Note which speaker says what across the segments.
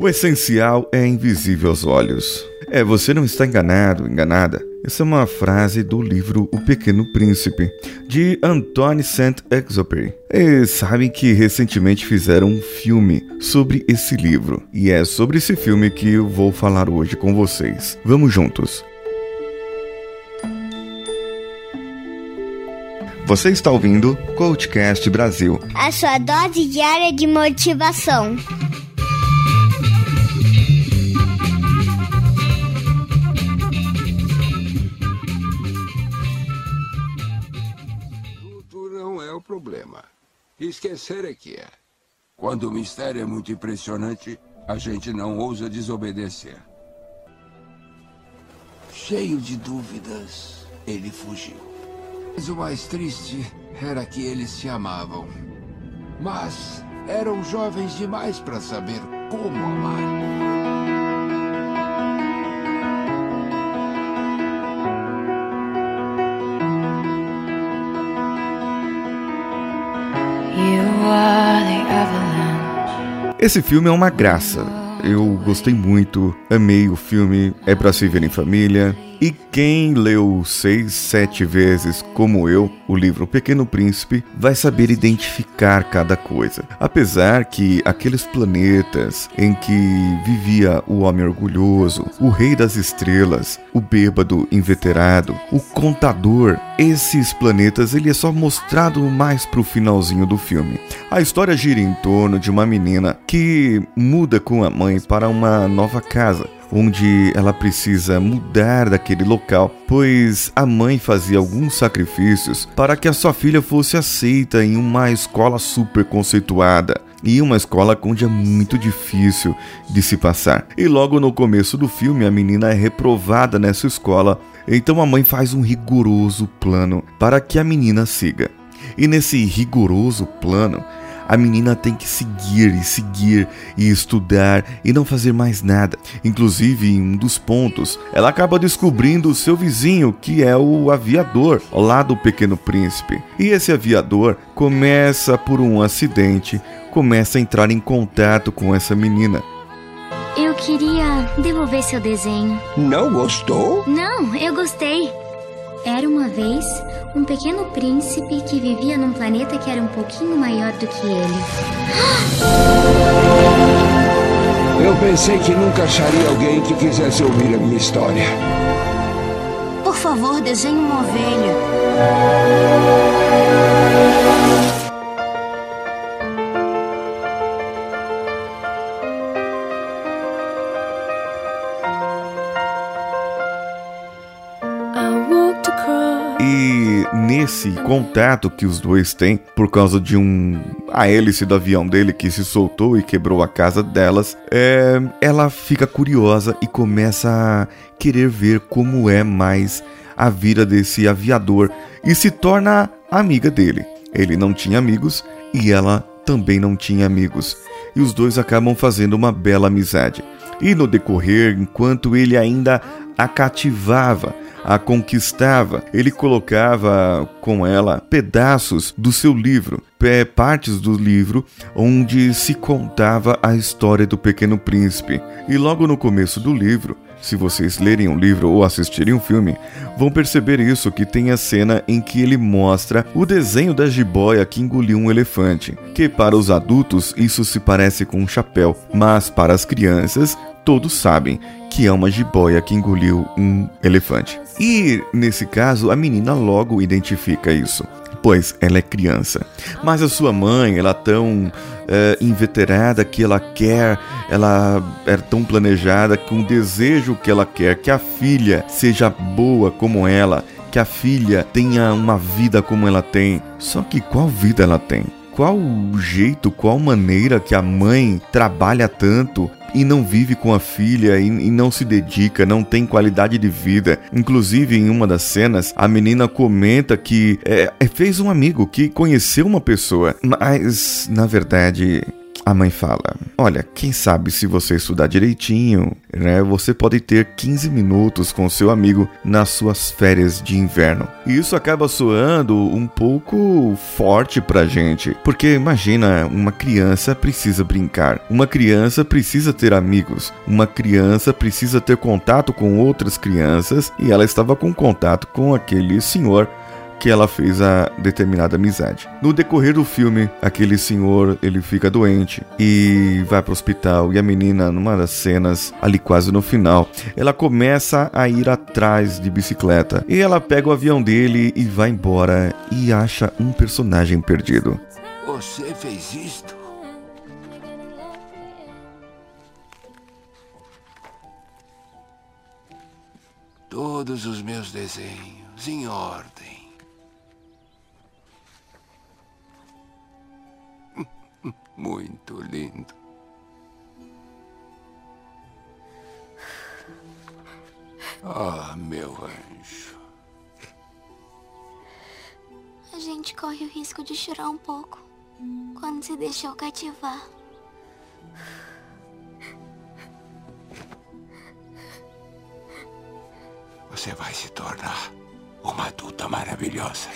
Speaker 1: O essencial é invisível aos olhos. É, você não está enganado, enganada. Essa é uma frase do livro O Pequeno Príncipe, de Antoine Saint-Exupéry. E sabem que recentemente fizeram um filme sobre esse livro, e é sobre esse filme que eu vou falar hoje com vocês. Vamos juntos. Você está ouvindo Coachcast Brasil.
Speaker 2: A sua dose diária de motivação.
Speaker 3: Esquecer é que é. Quando o mistério é muito impressionante, a gente não ousa desobedecer. Cheio de dúvidas, ele fugiu. Mas o mais triste era que eles se amavam. Mas eram jovens demais para saber como amar.
Speaker 1: Esse filme é uma graça. Eu gostei muito, amei o filme, é para se ver em família. E quem leu seis, sete vezes, como eu, o livro Pequeno Príncipe, vai saber identificar cada coisa. Apesar que aqueles planetas em que vivia o homem orgulhoso, o rei das estrelas, o bêbado inveterado, o contador, esses planetas ele é só mostrado mais pro finalzinho do filme. A história gira em torno de uma menina que muda com a mãe para uma nova casa onde ela precisa mudar daquele local, pois a mãe fazia alguns sacrifícios para que a sua filha fosse aceita em uma escola super conceituada e uma escola onde é muito difícil de se passar. E logo no começo do filme, a menina é reprovada nessa escola, então a mãe faz um rigoroso plano para que a menina siga. E nesse rigoroso plano, a menina tem que seguir e seguir e estudar e não fazer mais nada. Inclusive, em um dos pontos, ela acaba descobrindo o seu vizinho, que é o aviador, lá do Pequeno Príncipe. E esse aviador começa por um acidente, começa a entrar em contato com essa menina.
Speaker 4: Eu queria devolver seu desenho.
Speaker 3: Não gostou?
Speaker 4: Não, eu gostei. Era uma vez um pequeno príncipe que vivia num planeta que era um pouquinho maior do que ele.
Speaker 3: Eu pensei que nunca acharia alguém que quisesse ouvir a minha história.
Speaker 4: Por favor, desenhe uma ovelha.
Speaker 1: Esse contato que os dois têm por causa de um a hélice do avião dele que se soltou e quebrou a casa delas, é, ela fica curiosa e começa a querer ver como é mais a vida desse aviador e se torna amiga dele. Ele não tinha amigos e ela também não tinha amigos. E os dois acabam fazendo uma bela amizade. E no decorrer, enquanto ele ainda a cativava, a conquistava, ele colocava com ela pedaços do seu livro, partes do livro onde se contava a história do Pequeno Príncipe. E logo no começo do livro, se vocês lerem um livro ou assistirem um filme, vão perceber isso que tem a cena em que ele mostra o desenho da jiboia que engoliu um elefante, que para os adultos isso se parece com um chapéu, mas para as crianças todos sabem que é uma jiboia que engoliu um elefante. E nesse caso, a menina logo identifica isso, pois ela é criança. Mas a sua mãe, ela tão é, inveterada que ela quer, ela é tão planejada que um desejo que ela quer que a filha seja boa como ela, que a filha tenha uma vida como ela tem. Só que qual vida ela tem? Qual jeito, qual maneira que a mãe trabalha tanto e não vive com a filha e, e, não se dedica, não tem qualidade de vida. Inclusive, em uma das cenas, a menina comenta que é, é fez um amigo, que conheceu uma pessoa, mas na verdade a mãe fala: Olha, quem sabe se você estudar direitinho, né, você pode ter 15 minutos com seu amigo nas suas férias de inverno. E isso acaba soando um pouco forte pra gente, porque imagina, uma criança precisa brincar, uma criança precisa ter amigos, uma criança precisa ter contato com outras crianças e ela estava com contato com aquele senhor que ela fez a determinada amizade. No decorrer do filme, aquele senhor ele fica doente e vai para o hospital e a menina, numa das cenas ali quase no final, ela começa a ir atrás de bicicleta e ela pega o avião dele e vai embora e acha um personagem perdido.
Speaker 3: Você fez isto? Todos os meus desenhos em ordem. Muito lindo. Ah, meu anjo.
Speaker 5: A gente corre o risco de chorar um pouco quando se deixou cativar.
Speaker 3: Você vai se tornar uma adulta maravilhosa.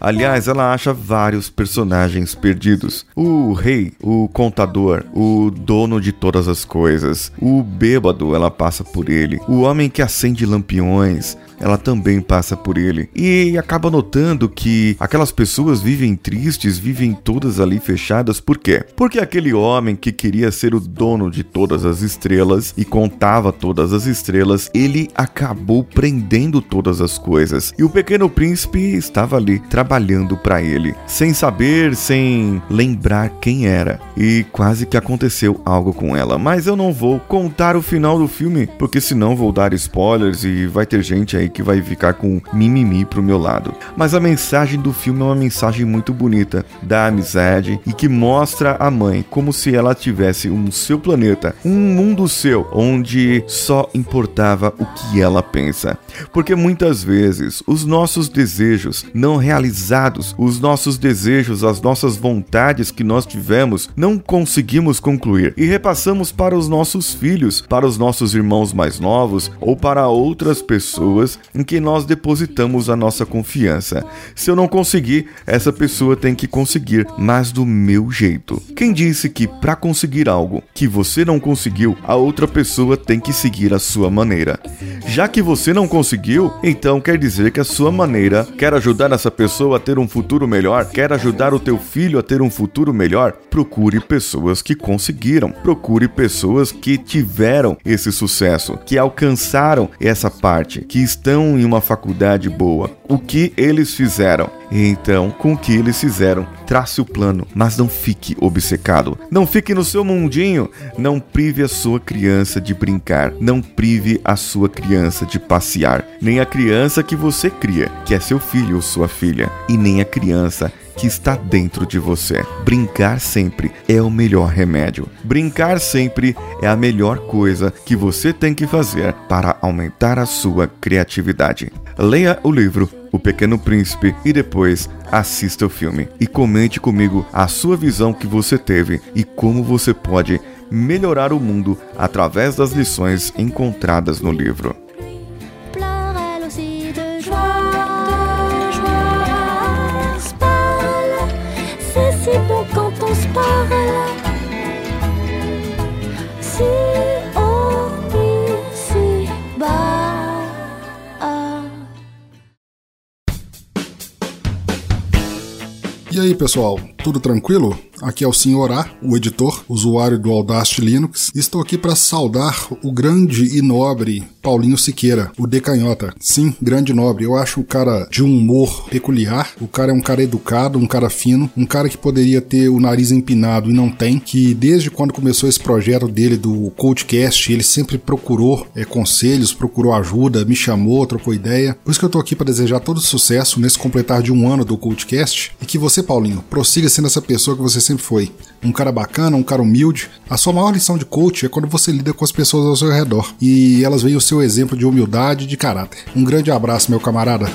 Speaker 1: Aliás, ela acha vários personagens perdidos: o rei, o contador, o dono de todas as coisas, o bêbado, ela passa por ele, o homem que acende lampiões, ela também passa por ele. E acaba notando que aquelas pessoas vivem tristes, vivem todas ali fechadas, por quê? Porque aquele homem que queria ser o dono de todas as estrelas e contava todas as estrelas, ele acabou prendendo todas as coisas. E o pequeno príncipe estava ali trabalhando para ele, sem saber, sem lembrar quem era. E quase que aconteceu algo com ela. Mas eu não vou contar o final do filme, porque senão vou dar spoilers e vai ter gente aí que vai ficar com mimimi pro meu lado. Mas a mensagem do filme é uma mensagem muito bonita da amizade e que mostra a mãe como se ela tivesse um seu planeta, um mundo seu, onde só importava o que ela pensa. Porque muitas vezes os nossos desejos não realizados, os nossos desejos, as nossas vontades que nós tivemos, não conseguimos concluir e repassamos para os nossos filhos, para os nossos irmãos mais novos ou para outras pessoas em que nós depositamos a nossa confiança. Se eu não conseguir, essa pessoa tem que conseguir, mas do meu jeito. Quem disse que para conseguir algo que você não conseguiu, a outra pessoa tem que seguir a sua maneira? Já que você não conseguiu, então quer dizer que a sua maneira quer ajudar essa pessoa a ter um futuro melhor, quer ajudar o teu filho a ter um futuro melhor? Procure pessoas que conseguiram, procure pessoas que tiveram esse sucesso, que alcançaram essa parte, que estão em uma faculdade boa. O que eles fizeram? Então, com o que eles fizeram, trace o plano, mas não fique obcecado. Não fique no seu mundinho. Não prive a sua criança de brincar. Não prive a sua criança de passear. Nem a criança que você cria, que é seu filho ou sua filha. E nem a criança que está dentro de você. Brincar sempre é o melhor remédio. Brincar sempre é a melhor coisa que você tem que fazer para aumentar a sua criatividade. Leia o livro O Pequeno Príncipe e depois assista o filme e comente comigo a sua visão que você teve e como você pode melhorar o mundo através das lições encontradas no livro.
Speaker 6: E aí, pessoal, tudo tranquilo? Aqui é o Sr. A, o editor, usuário do Audacity Linux. Estou aqui para saudar o grande e nobre Paulinho Siqueira, o Decanhota. Sim, grande nobre. Eu acho o cara de um humor peculiar. O cara é um cara educado, um cara fino, um cara que poderia ter o nariz empinado e não tem. Que desde quando começou esse projeto dele do Coachcast, ele sempre procurou é, conselhos, procurou ajuda, me chamou, trocou ideia. Por isso que eu tô aqui para desejar todo sucesso nesse completar de um ano do Coachcast e que você, Paulinho, prossiga sendo essa pessoa que você sempre foi. Um cara bacana, um cara humilde. A sua maior lição de coach é quando você lida com as pessoas ao seu redor e elas veem o seu exemplo de humildade e de caráter. Um grande abraço, meu camarada.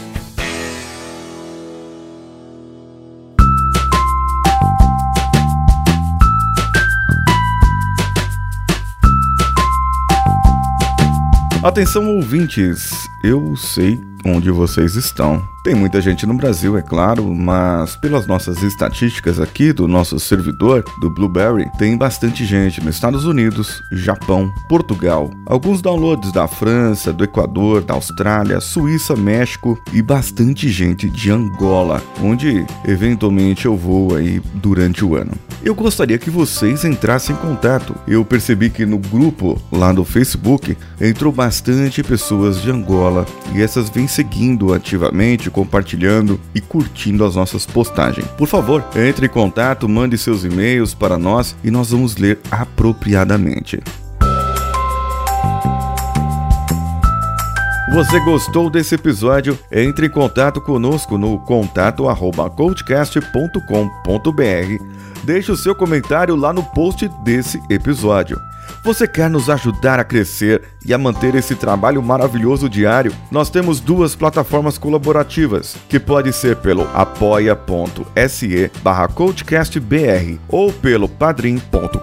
Speaker 1: Atenção ouvintes, eu sei onde vocês estão. Tem muita gente no Brasil, é claro, mas pelas nossas estatísticas aqui do nosso servidor, do Blueberry, tem bastante gente nos Estados Unidos, Japão, Portugal, alguns downloads da França, do Equador, da Austrália, Suíça, México e bastante gente de Angola, onde eventualmente eu vou aí durante o ano. Eu gostaria que vocês entrassem em contato. Eu percebi que no grupo lá do Facebook entrou bastante pessoas de Angola e essas vêm seguindo ativamente compartilhando e curtindo as nossas postagens. Por favor, entre em contato, mande seus e-mails para nós e nós vamos ler apropriadamente. Você gostou desse episódio? Entre em contato conosco no contato@coachcast.com.br. Deixe o seu comentário lá no post desse episódio. Você quer nos ajudar a crescer e a manter esse trabalho maravilhoso diário? Nós temos duas plataformas colaborativas, que pode ser pelo apoia.se barra coachcastbr ou pelo padrim.com.br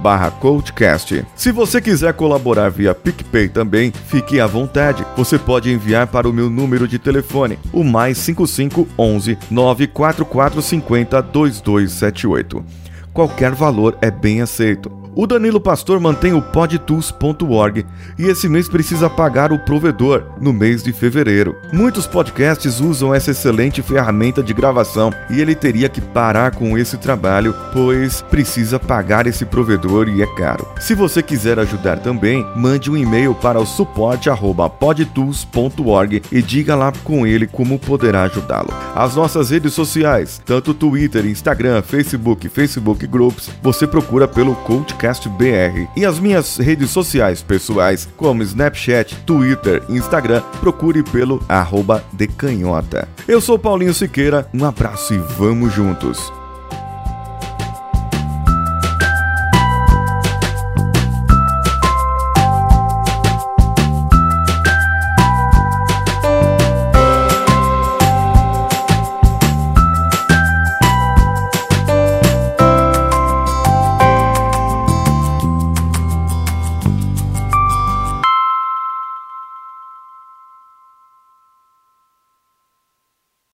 Speaker 1: barra coachcast. Se você quiser colaborar via PicPay também, fique à vontade. Você pode enviar para o meu número de telefone, o mais 5511 94450 2278. Qualquer valor é bem aceito. O Danilo Pastor mantém o podtools.org e esse mês precisa pagar o provedor no mês de fevereiro. Muitos podcasts usam essa excelente ferramenta de gravação e ele teria que parar com esse trabalho, pois precisa pagar esse provedor e é caro. Se você quiser ajudar também, mande um e-mail para o suporte@podtools.org e diga lá com ele como poderá ajudá-lo. As nossas redes sociais, tanto Twitter, Instagram, Facebook, Facebook Groups, você procura pelo Coachcast Podcast BR. E as minhas redes sociais pessoais, como Snapchat, Twitter e Instagram, procure pelo arroba decanhota. Eu sou Paulinho Siqueira, um abraço e vamos juntos!